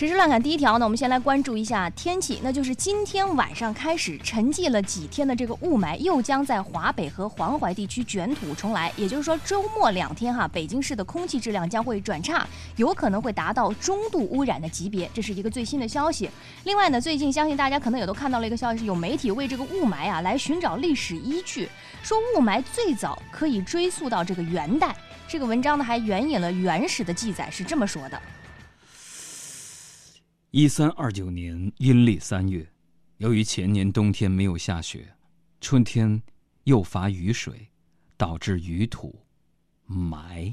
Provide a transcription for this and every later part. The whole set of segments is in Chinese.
时事乱砍第一条呢，我们先来关注一下天气，那就是今天晚上开始沉寂了几天的这个雾霾又将在华北和黄淮地区卷土重来。也就是说，周末两天哈，北京市的空气质量将会转差，有可能会达到中度污染的级别，这是一个最新的消息。另外呢，最近相信大家可能也都看到了一个消息，是有媒体为这个雾霾啊来寻找历史依据，说雾霾最早可以追溯到这个元代。这个文章呢还援引了原始的记载，是这么说的。一三二九年阴历三月，由于前年冬天没有下雪，春天又乏雨水，导致雨土埋。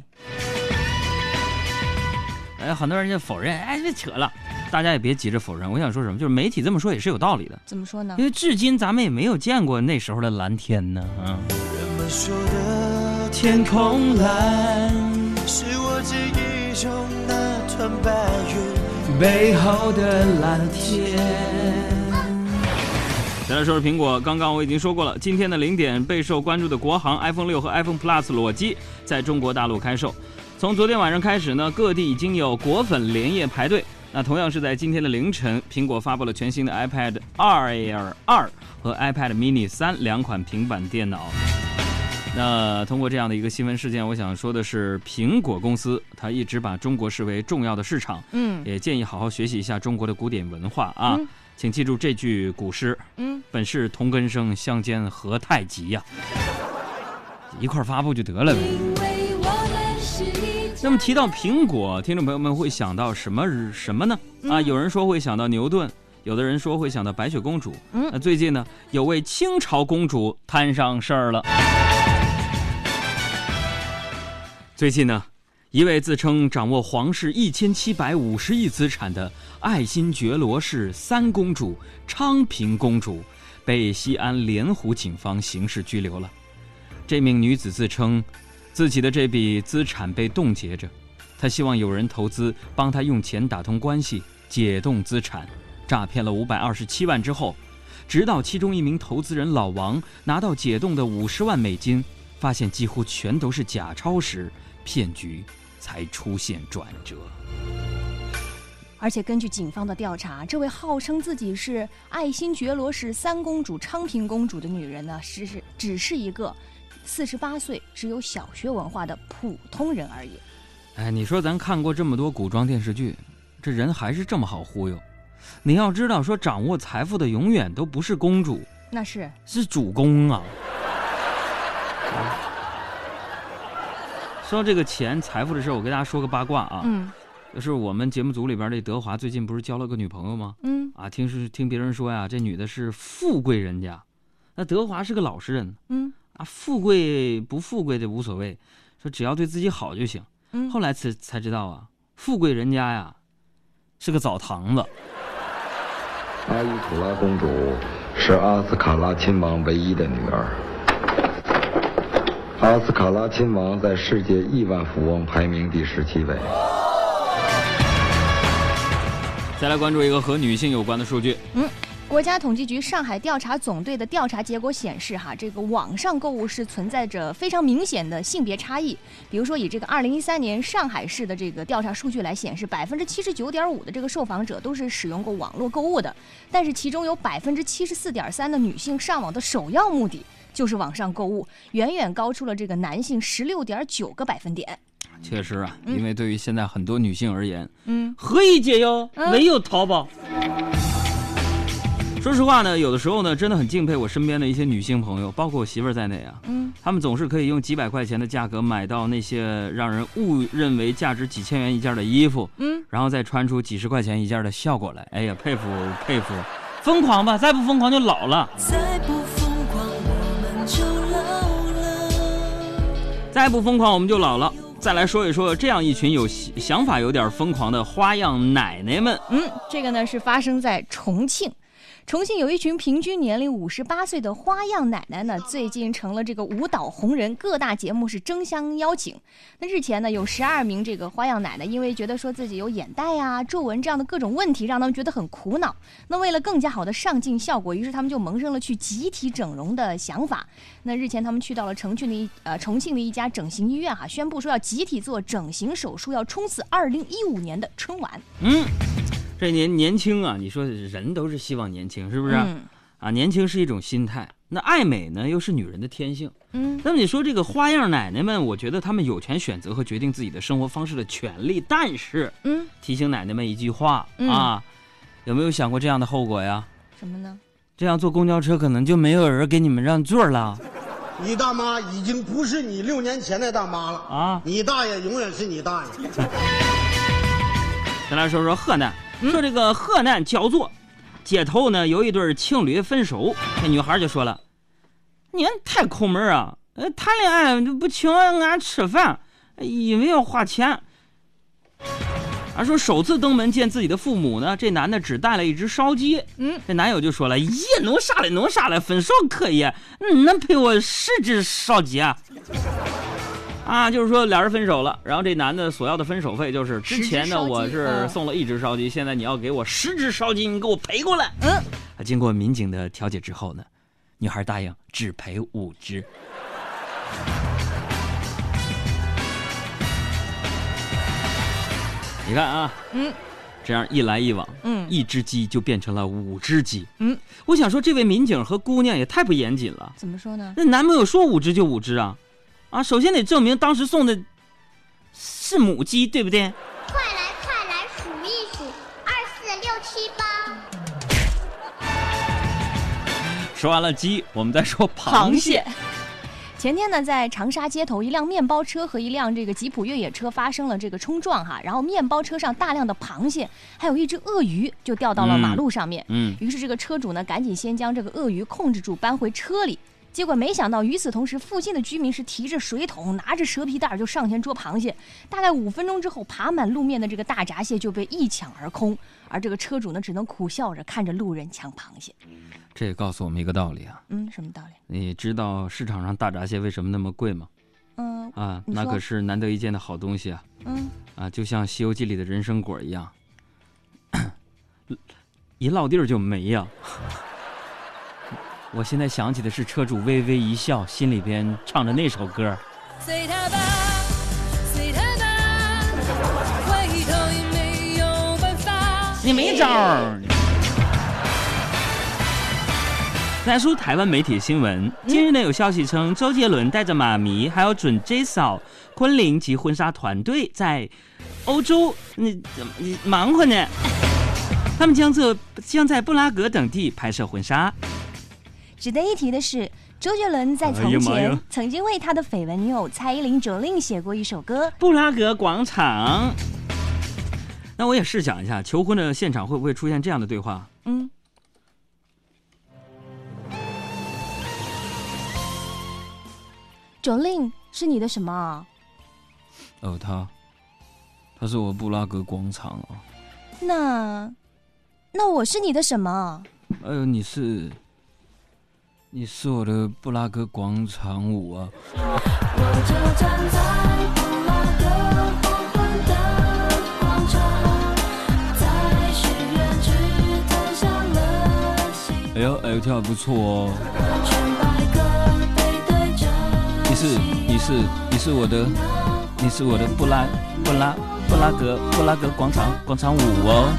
哎，很多人就否认，哎，别扯了，大家也别急着否认。我想说什么，就是媒体这么说也是有道理的。怎么说呢？因为至今咱们也没有见过那时候的蓝天呢。啊。人们说的天空蓝，是背后的蓝天。再来说说苹果，刚刚我已经说过了，今天的零点备受关注的国行 iPhone 六和 iPhone Plus 裸机在中国大陆开售。从昨天晚上开始呢，各地已经有果粉连夜排队。那同样是在今天的凌晨，苹果发布了全新的 iPad Air 二和 iPad Mini 三两款平板电脑。那通过这样的一个新闻事件，我想说的是，苹果公司它一直把中国视为重要的市场，嗯，也建议好好学习一下中国的古典文化啊，请记住这句古诗，嗯，本是同根生，相煎何太急呀，一块发布就得了呗。那么提到苹果，听众朋友们会想到什么什么呢？啊，有人说会想到牛顿，有的人说会想到白雪公主，嗯，那最近呢，有位清朝公主摊上事儿了。最近呢，一位自称掌握皇室一千七百五十亿资产的爱新觉罗氏三公主昌平公主，被西安莲湖警方刑事拘留了。这名女子自称，自己的这笔资产被冻结着，她希望有人投资，帮她用钱打通关系，解冻资产，诈骗了五百二十七万之后，直到其中一名投资人老王拿到解冻的五十万美金，发现几乎全都是假钞时。骗局才出现转折，而且根据警方的调查，这位号称自己是爱新觉罗氏三公主昌平公主的女人呢，只是只是一个四十八岁、只有小学文化的普通人而已。哎，你说咱看过这么多古装电视剧，这人还是这么好忽悠？你要知道，说掌握财富的永远都不是公主，那是是主公啊。说到这个钱财富的事儿，我给大家说个八卦啊。嗯，就是我们节目组里边这德华最近不是交了个女朋友吗？嗯，啊，听是听别人说呀，这女的是富贵人家，那德华是个老实人。嗯，啊，富贵不富贵的无所谓，说只要对自己好就行。嗯，后来才才知道啊，富贵人家呀，是个澡堂子。阿依土拉公主是阿斯卡拉亲王唯一的女儿。阿斯卡拉亲王在世界亿万富翁排名第十七位。再来关注一个和女性有关的数据。嗯，国家统计局上海调查总队的调查结果显示，哈，这个网上购物是存在着非常明显的性别差异。比如说，以这个二零一三年上海市的这个调查数据来显示，百分之七十九点五的这个受访者都是使用过网络购物的，但是其中有百分之七十四点三的女性上网的首要目的。就是网上购物，远远高出了这个男性十六点九个百分点。确实啊，因为对于现在很多女性而言，嗯，何以解忧？唯有淘宝。说实话呢，有的时候呢，真的很敬佩我身边的一些女性朋友，包括我媳妇儿在内啊，嗯，她们总是可以用几百块钱的价格买到那些让人误认为价值几千元一件的衣服，嗯，然后再穿出几十块钱一件的效果来。哎呀，佩服佩服，疯狂吧！再不疯狂就老了。再不再不疯狂，我们就老了。再来说一说这样一群有想法、有点疯狂的花样奶奶们。嗯，这个呢是发生在重庆。重庆有一群平均年龄五十八岁的花样奶奶呢，最近成了这个舞蹈红人，各大节目是争相邀请。那日前呢，有十二名这个花样奶奶，因为觉得说自己有眼袋呀、皱纹这样的各种问题，让他们觉得很苦恼。那为了更加好的上镜效果，于是他们就萌生了去集体整容的想法。那日前他们去到了重庆的一呃重庆的一家整形医院哈，宣布说要集体做整形手术，要冲刺二零一五年的春晚。嗯，这年年轻啊，你说人都是希望年轻，是不是？嗯啊，年轻是一种心态，那爱美呢又是女人的天性。嗯那么你说这个花样奶奶们，我觉得她们有权选择和决定自己的生活方式的权利，但是嗯，提醒奶奶们一句话、嗯啊，有没有想过这样的后果呀？什么呢？这样坐公交车可能就没有人给你们让座了你大妈已经不是你六年前的大妈了，啊！你大爷永远是你大爷。咱来说说河南，说这个河南焦作街头呢有一对情侣分手，那女孩就说了：“你们太抠门啊！呃，谈恋爱就不请俺吃饭，因为要花钱。”啊，说首次登门见自己的父母呢，这男的只带了一只烧鸡。嗯，这男友就说了：“咦，弄啥嘞？弄啥嘞？分手可以，你，能赔我十只烧鸡啊？”啊，就是说俩人分手了，然后这男的索要的分手费就是之前呢我是嗯送了一只烧鸡，现在你要给我十只烧鸡，你给我赔过来。嗯，啊，经过民警的调解之后呢，女孩答应只赔五只。你看啊，嗯，这样一来一往，嗯一只鸡就变成了五只鸡。嗯，我想说，这位民警和姑娘也太不严谨了。怎么说呢？那男朋友说五只就五只啊，啊，首先得证明当时送的是母鸡，对不对？快来快来数一数，二四六七八。说完了鸡，我们再说螃蟹。前天呢，在长沙街头，一辆面包车和一辆这个吉普越野车发生了这个冲撞哈，然后面包车上大量的螃蟹，还有一只鳄鱼就掉到了马路上面。嗯，于是这个车主呢，赶紧先将这个鳄鱼控制住，搬回车里。结果没想到，与此同时，附近的居民是提着水桶，拿着蛇皮袋儿就上前捉螃蟹。大概五分钟之后，爬满路面的这个大闸蟹就被一抢而空，而这个车主呢，只能苦笑着看着路人抢螃蟹。这也告诉我们一个道理啊，嗯，什么道理？你知道市场上大闸蟹为什么那么贵吗？嗯啊，那可是难得一见的好东西啊！嗯，啊，就像《西游记》里的人参果一样，一落地儿就没呀。我现在想起的是车主微微一笑，心里边唱着那首歌。随他吧，随他吧，回头也没有办法。你没招儿。来说台湾媒体新闻，近日呢有消息称，周杰伦带着妈咪还有准 J 嫂、昆凌及婚纱团队在欧洲那你忙活呢。他们将这将在布拉格等地拍摄婚纱。值得一提的是，周杰伦在哎从前曾经为他的绯闻女友蔡依林 Jolin 写过一首歌。布拉格广场。那我也试想一下，求婚的现场会不会出现这样的对话？嗯，Jolin 是你的什么啊？哦，他，他是我布拉格广场啊。那那我是你的什么？哎呦，你是，你是我的布拉格广场舞啊！哎呦，哎呦，跳的不错哦。你是，你是，你是我的，你是我的布拉布拉布拉格布拉格广场广场舞哦。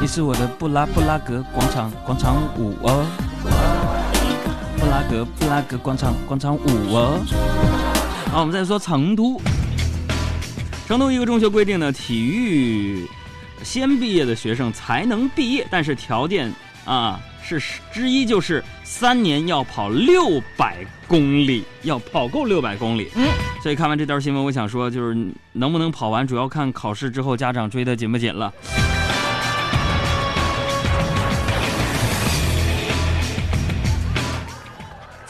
你是我的布拉布拉格广场广场舞哦。布拉格布拉格广场广场舞哦。好，我们再说成都。成都一个中学规定呢，体育先毕业的学生才能毕业，但是条件啊是之一就是三年要跑六百公里，要跑够六百公里。嗯，所以看完这条新闻，我想说，就是能不能跑完，主要看考试之后家长追得紧不紧了。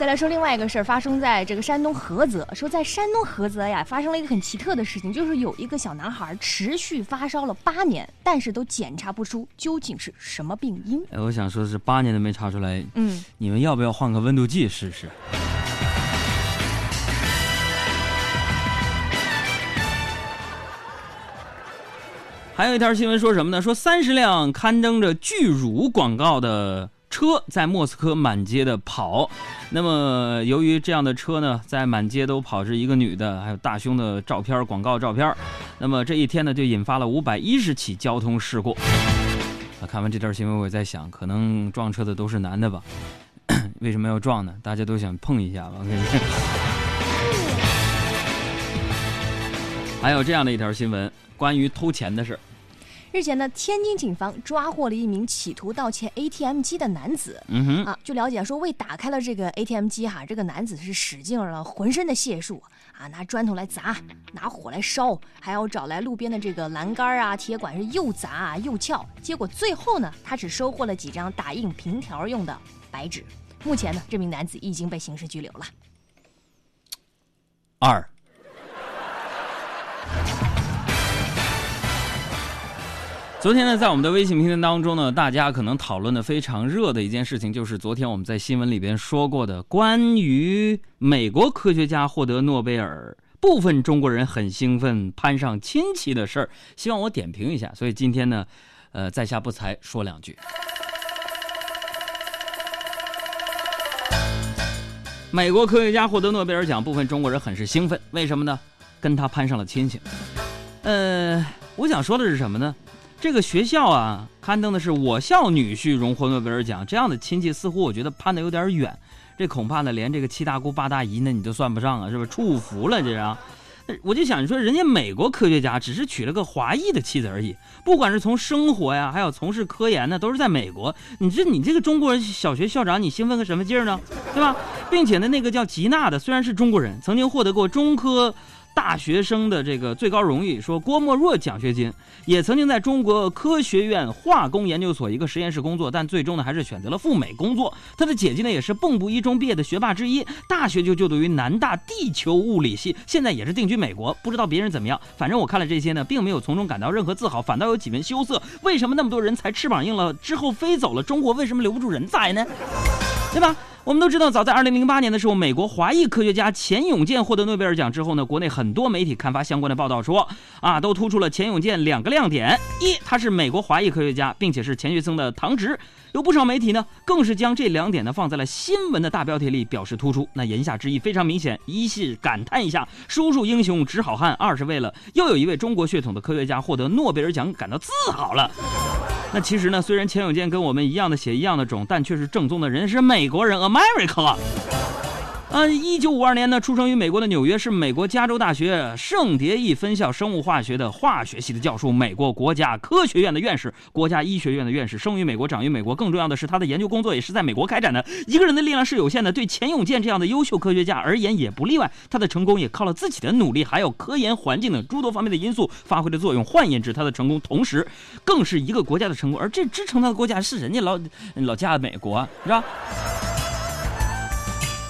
来说另外一个事儿，发生在这个山东菏泽。说在山东菏泽呀，发生了一个很奇特的事情，就是有一个小男孩持续发烧了八年，但是都检查不出究竟是什么病因。哎，我想说的是八年都没查出来，嗯，你们要不要换个温度计试试？还有一条新闻说什么呢？说三十辆刊登着巨乳广告的车在莫斯科满街的跑。那么，由于这样的车呢，在满街都跑着一个女的，还有大胸的照片、广告照片。那么这一天呢，就引发了五百一十起交通事故。啊，看完这条新闻，我也在想，可能撞车的都是男的吧？为什么要撞呢？大家都想碰一下吧？我跟你说。还有这样的一条新闻，关于偷钱的事儿。日前呢，天津警方抓获了一名企图盗窃 ATM 机的男子。嗯哼，啊，据了解说，为打开了这个 ATM 机哈，这个男子是使尽了浑身的解数啊，拿砖头来砸，拿火来烧，还要找来路边的这个栏杆啊、铁管是又砸啊又撬。结果最后呢，他只收获了几张打印凭条用的白纸。目前呢，这名男子已经被刑事拘留了。二。昨天呢，在我们的微信平台当中呢，大家可能讨论的非常热的一件事情，就是昨天我们在新闻里边说过的关于美国科学家获得诺贝尔，部分中国人很兴奋攀上亲戚的事儿，希望我点评一下。所以今天呢，呃，在下不才说两句。美国科学家获得诺贝尔奖，部分中国人很是兴奋，为什么呢？跟他攀上了亲戚。呃，我想说的是什么呢？这个学校啊，刊登的是我校女婿荣获诺贝尔奖，这样的亲戚似乎我觉得攀得有点远，这恐怕呢连这个七大姑八大姨呢你都算不上啊，是不是？触福了这样。我就想说，人家美国科学家只是娶了个华裔的妻子而已，不管是从生活呀，还有从事科研呢，都是在美国。你这你这个中国人小学校长，你兴奋个什么劲儿呢？对吧？并且呢，那个叫吉娜的虽然是中国人，曾经获得过中科。大学生的这个最高荣誉，说郭沫若奖学金，也曾经在中国科学院化工研究所一个实验室工作，但最终呢还是选择了赴美工作。他的姐姐呢也是蚌埠一中毕业的学霸之一，大学就就读于南大地球物理系，现在也是定居美国。不知道别人怎么样，反正我看了这些呢，并没有从中感到任何自豪，反倒有几分羞涩。为什么那么多人才翅膀硬了之后飞走了，中国为什么留不住人才呢？对吧？我们都知道，早在2008年的时候，美国华裔科学家钱永健获得诺贝尔奖之后呢，国内很多媒体刊发相关的报道说，啊，都突出了钱永健两个亮点：一，他是美国华裔科学家，并且是钱学森的堂侄。有不少媒体呢，更是将这两点呢放在了新闻的大标题里，表示突出。那言下之意非常明显，一是感叹一下叔叔英雄直好汉，二是为了又有一位中国血统的科学家获得诺贝尔奖感到自豪了。那其实呢，虽然钱永健跟我们一样的血一样的种，但却是正宗的人，是美国人，America。嗯，一九五二年呢，出生于美国的纽约，是美国加州大学圣迭易分校生物化学的化学系的教授，美国国家科学院的院士，国家医学院的院士，生于美国，长于美国。更重要的是，他的研究工作也是在美国开展的。一个人的力量是有限的，对钱永健这样的优秀科学家而言也不例外。他的成功也靠了自己的努力，还有科研环境等诸多方面的因素发挥的作用。换言之，他的成功同时更是一个国家的成功，而这支撑他的国家是人家老老家美国，是吧？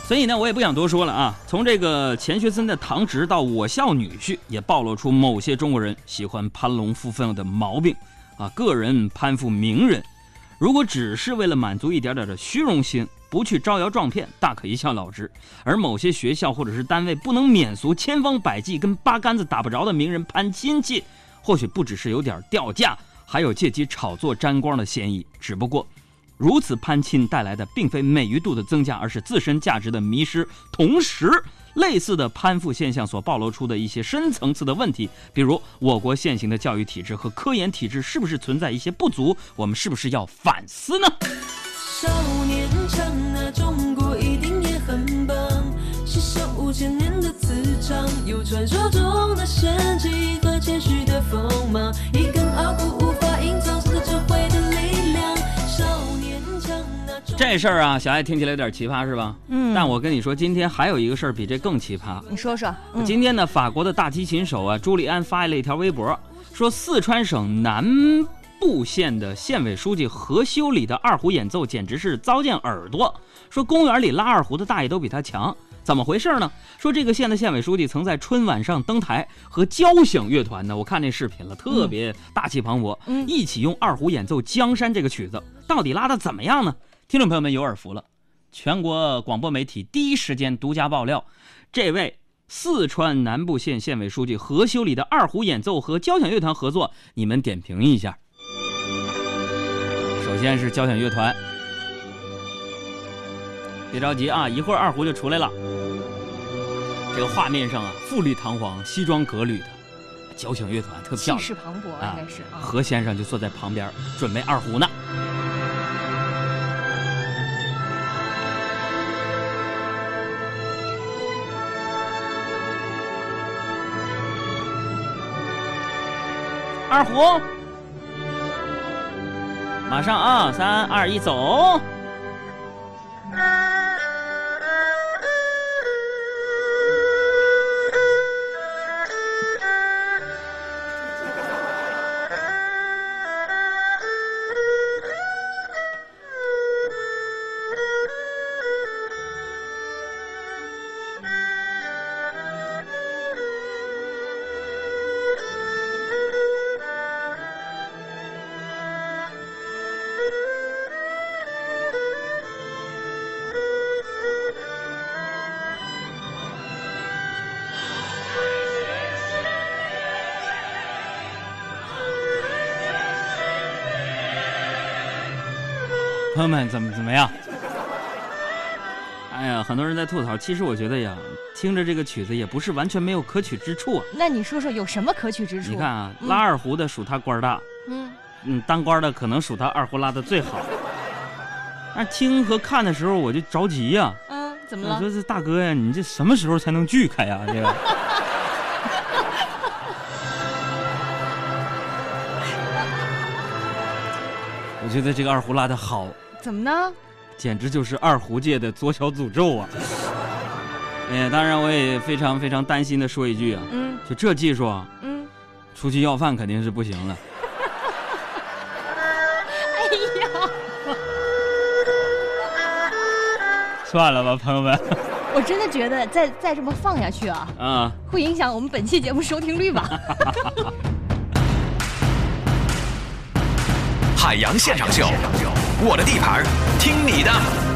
所以呢，我也不想多说了啊。从这个钱学森的堂侄到我校女婿，也暴露出某些中国人喜欢攀龙附凤的毛病啊。个人攀附名人，如果只是为了满足一点点的虚荣心，不去招摇撞骗，大可一笑了之。而某些学校或者是单位不能免俗，千方百计跟八竿子打不着的名人攀亲戚，或许不只是有点掉价，还有借机炒作沾光的嫌疑。只不过。如此攀亲带来的并非美誉度的增加，而是自身价值的迷失。同时，类似的攀附现象所暴露出的一些深层次的问题，比如我国现行的教育体制和科研体制是不是存在一些不足？我们是不是要反思呢？少年强啊，中国一定也很棒，携手五千年的磁场，有传说中的神奇和谦虚的锋芒，这事儿啊，小爱听起来有点奇葩是吧？嗯但我跟你说，今天还有一个事儿比这更奇葩。你说说，嗯，今天呢，法国的大提琴手啊，朱利安发了一条微博，说四川省南部县的县委书记何修理的二胡演奏简直是糟践耳朵。说公园里拉二胡的大爷都比他强，怎么回事呢？说这个县的县委书记曾在春晚上登台和交响乐团呢，我看那视频了，特别大气磅礴，嗯一起用二胡演奏《江山》这个曲子，到底拉的怎么样呢？听众朋友们有耳福了，全国广播媒体第一时间独家爆料，这位四川南部县县委书记何修理的二胡演奏和交响乐团合作，你们点评一下。首先是交响乐团，别着急啊，一会儿二胡就出来了。这个画面上啊，富丽堂皇、西装革履的交响乐团特别气，势磅礴，啊应该是啊。何先生就坐在旁边准备二胡呢。二胡，马上啊！三二一，走！朋友们，怎么怎么样？哎呀，很多人在吐槽。其实我觉得呀，听着这个曲子也不是完全没有可取之处啊。那你说说有什么可取之处？你看啊，嗯拉二胡的数他官儿大，嗯，嗯，当官的可能数他二胡拉的最好。但听和看的时候我就着急呀、嗯，怎么了？我说这大哥呀，你这什么时候才能锯开呀？这个。我觉得这个二胡拉的好，怎么呢？简直就是二胡界的左小诅咒啊！哎，当然我也非常非常担心的说一句啊，嗯就这技术啊，嗯，出去要饭肯定是不行了。哎呀，算了吧，朋友们，我真的觉得再再这么放下去啊，啊，会影响我们本期节目收听率吧？海洋现场秀，我的地盘，听你的。